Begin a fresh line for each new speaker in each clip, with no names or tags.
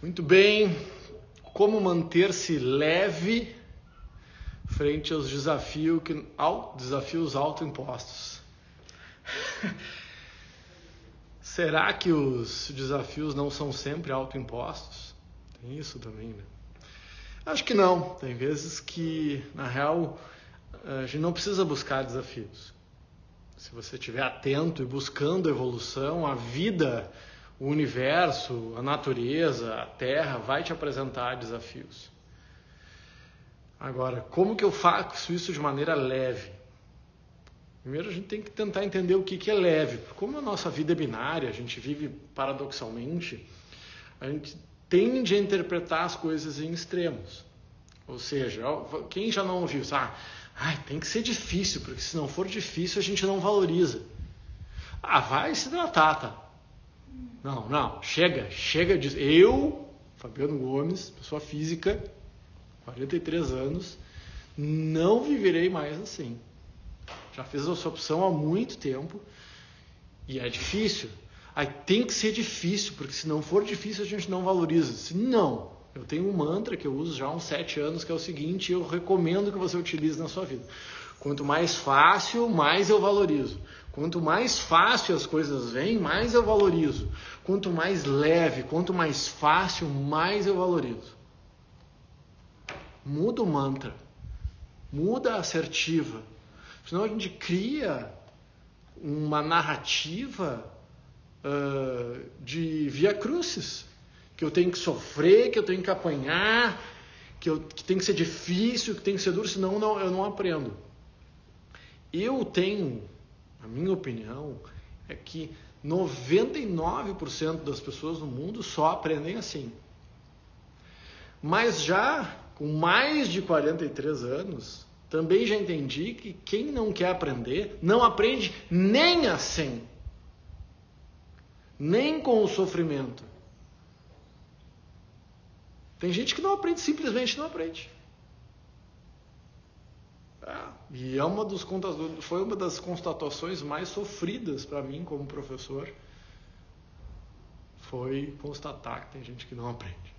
Muito bem. Como manter-se leve frente aos desafios, que, desafios autoimpostos? Será que os desafios não são sempre autoimpostos? Tem isso também, né? Acho que não. Tem vezes que, na real, a gente não precisa buscar desafios. Se você estiver atento e buscando evolução, a vida o universo, a natureza, a terra vai te apresentar desafios. Agora, como que eu faço isso de maneira leve? Primeiro a gente tem que tentar entender o que, que é leve. Como a nossa vida é binária, a gente vive paradoxalmente, a gente tende a interpretar as coisas em extremos. Ou seja, quem já não ouviu, ah, ai, tem que ser difícil, porque se não for difícil a gente não valoriza. Ah, vai se tratar, tá? Não, não, chega, chega disso. Eu, Fabiano Gomes, pessoa física, 43 anos, não viverei mais assim. Já fiz essa opção há muito tempo e é difícil. Aí tem que ser difícil, porque se não for difícil a gente não valoriza. Se não, eu tenho um mantra que eu uso já há uns sete anos que é o seguinte, eu recomendo que você utilize na sua vida. Quanto mais fácil, mais eu valorizo. Quanto mais fácil as coisas vêm, mais eu valorizo. Quanto mais leve, quanto mais fácil, mais eu valorizo. Muda o mantra. Muda a assertiva. Senão a gente cria uma narrativa uh, de via crucis. Que eu tenho que sofrer, que eu tenho que apanhar, que, eu, que tem que ser difícil, que tem que ser duro, senão não, eu não aprendo. Eu tenho a minha opinião é que 99% das pessoas no mundo só aprendem assim. Mas já com mais de 43 anos, também já entendi que quem não quer aprender não aprende nem assim, nem com o sofrimento. Tem gente que não aprende, simplesmente não aprende. É, e é uma dos foi uma das constatações mais sofridas para mim como professor. Foi constatar que tem gente que não aprende.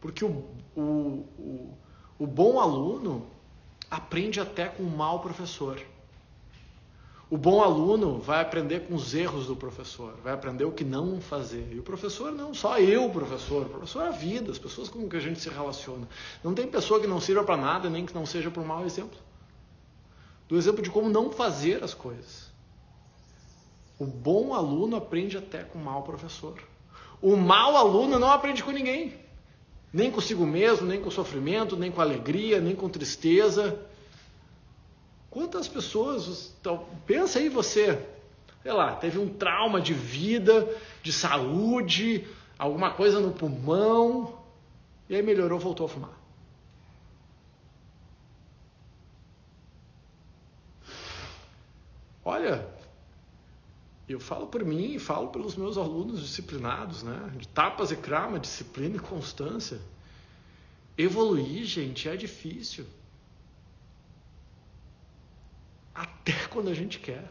Porque o, o, o, o bom aluno aprende até com o mau professor. O bom aluno vai aprender com os erros do professor, vai aprender o que não fazer. E o professor não, só eu, professor. O professor é a vida, as pessoas com que a gente se relaciona. Não tem pessoa que não sirva para nada, nem que não seja por mau exemplo. Do exemplo de como não fazer as coisas. O bom aluno aprende até com o mau professor. O mau aluno não aprende com ninguém. Nem consigo mesmo, nem com sofrimento, nem com alegria, nem com tristeza. Quantas pessoas, então, pensa aí você, sei lá, teve um trauma de vida, de saúde, alguma coisa no pulmão, e aí melhorou, voltou a fumar. Olha, eu falo por mim e falo pelos meus alunos disciplinados, né? De tapas e crama, disciplina e constância. Evoluir, gente, é difícil. Até quando a gente quer.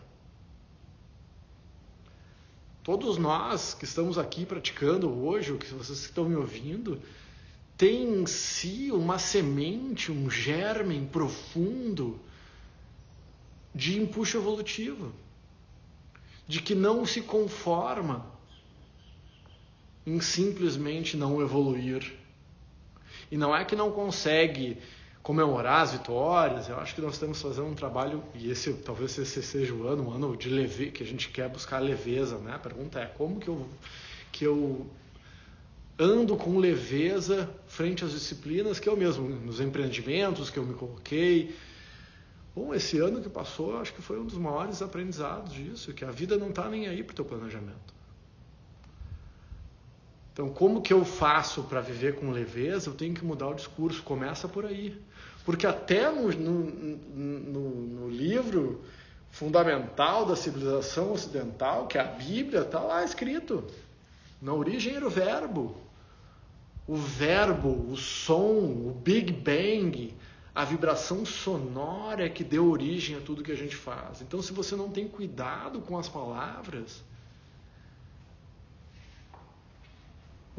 Todos nós que estamos aqui praticando hoje, ou que vocês estão me ouvindo, têm em si uma semente, um germe profundo de empuxo evolutivo, de que não se conforma em simplesmente não evoluir. E não é que não consegue comemorar as vitórias. Eu acho que nós que fazer um trabalho, e esse talvez esse seja o ano, um ano de leve, que a gente quer buscar leveza, né? A pergunta é como que eu, que eu ando com leveza frente às disciplinas que eu mesmo, nos empreendimentos que eu me coloquei. Bom, esse ano que passou, acho que foi um dos maiores aprendizados disso, que a vida não está nem aí para o teu planejamento. Então, como que eu faço para viver com leveza? Eu tenho que mudar o discurso. Começa por aí. Porque até no, no, no, livro fundamental da civilização ocidental, que é a Bíblia, está lá escrito. Na origem era o verbo. O verbo, o som, o Big Bang, a vibração sonora é que deu origem a tudo que a gente faz. Então, se você não tem cuidado com as palavras,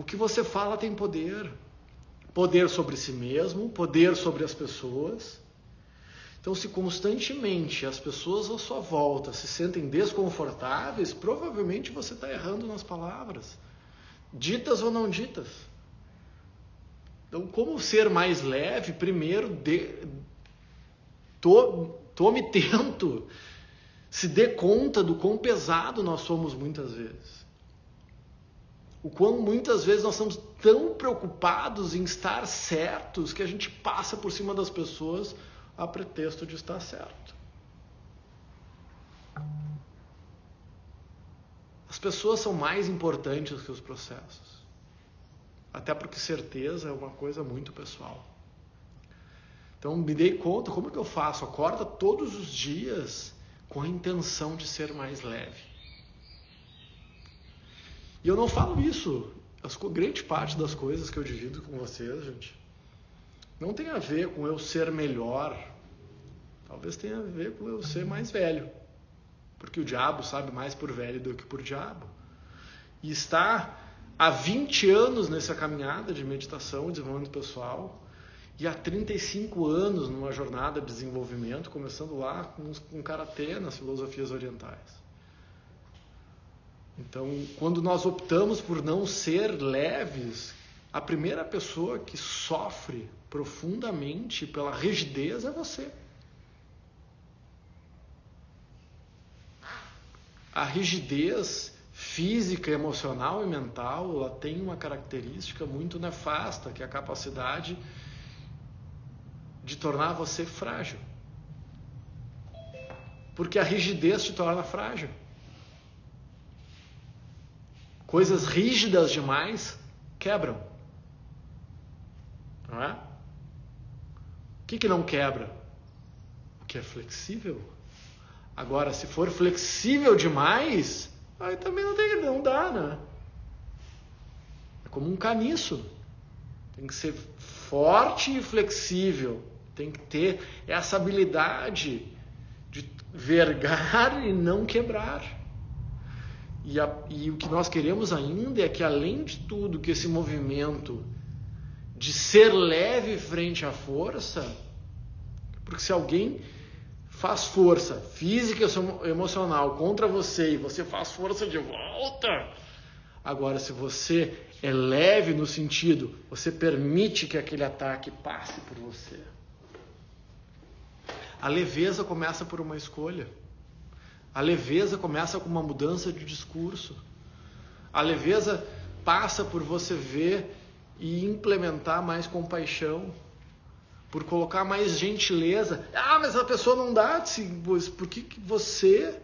O que você fala tem poder. Poder sobre si mesmo, poder sobre as pessoas. Então, se constantemente as pessoas à sua volta se sentem desconfortáveis, provavelmente você está errando nas palavras, ditas ou não ditas. Então, como ser mais leve? Primeiro, de, to, tome tento, se dê conta do quão pesado nós somos muitas vezes. O quão muitas vezes nós estamos tão preocupados em estar certos que a gente passa por cima das pessoas a pretexto de estar certo. As pessoas são mais importantes que os processos. Até porque certeza é uma coisa muito pessoal. Então me dei conta, como é que eu faço? Acorda todos os dias com a intenção de ser mais leve. E eu não falo isso. A grande parte das coisas que eu divido com vocês, gente, não tem a ver com eu ser melhor. Talvez tenha a ver com eu ser mais velho. Porque o diabo sabe mais por velho do que por diabo. E está há 20 anos nessa caminhada de meditação e desenvolvimento pessoal. E há 35 anos numa jornada de desenvolvimento, começando lá com, com karatê nas filosofias orientais. Então, quando nós optamos por não ser leves, a primeira pessoa que sofre profundamente pela rigidez é você. A rigidez física, emocional e mental, ela tem uma característica muito nefasta, que é a capacidade de tornar você frágil. Porque a rigidez te torna frágil. Coisas rígidas demais quebram. Não é? O que, que não quebra? O que é flexível. Agora, se for flexível demais, aí também não, tem, não dá, né? É como um caniço. Tem que ser forte e flexível. Tem que ter essa habilidade de vergar e não quebrar. E, a, e o que nós queremos ainda é que, além de tudo, que esse movimento de ser leve frente à força, porque se alguém faz força física e emocional contra você e você faz força de volta, agora se você é leve no sentido, você permite que aquele ataque passe por você. A leveza começa por uma escolha. A leveza começa com uma mudança de discurso. A leveza passa por você ver e implementar mais compaixão, por colocar mais gentileza. Ah, mas a pessoa não dá. Por que, que você,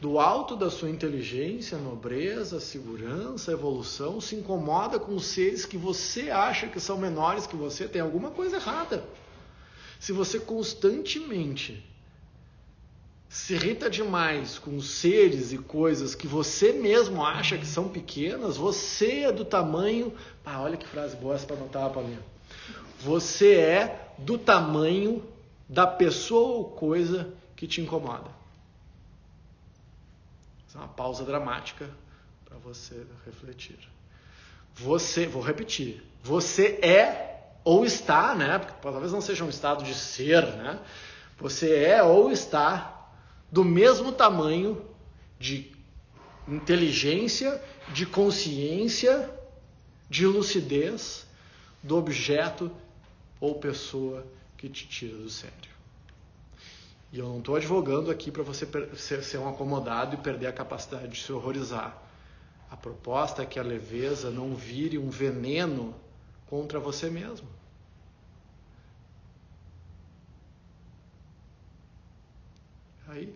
do alto da sua inteligência, nobreza, segurança, evolução, se incomoda com os seres que você acha que são menores que você? Tem alguma coisa errada. Se você constantemente se irrita demais com seres e coisas que você mesmo acha que são pequenas, você é do tamanho. Ah, olha que frase boa essa para anotar, Paulinha. Você é do tamanho da pessoa ou coisa que te incomoda. Essa é uma pausa dramática para você refletir. Você, vou repetir, você é ou está, né? Porque talvez não seja um estado de ser, né? Você é ou está do mesmo tamanho de inteligência, de consciência, de lucidez do objeto ou pessoa que te tira do sério. E eu não estou advogando aqui para você ser um acomodado e perder a capacidade de se horrorizar. A proposta é que a leveza não vire um veneno contra você mesmo. Aí,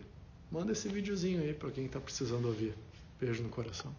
manda esse videozinho aí para quem está precisando ouvir. Beijo no coração.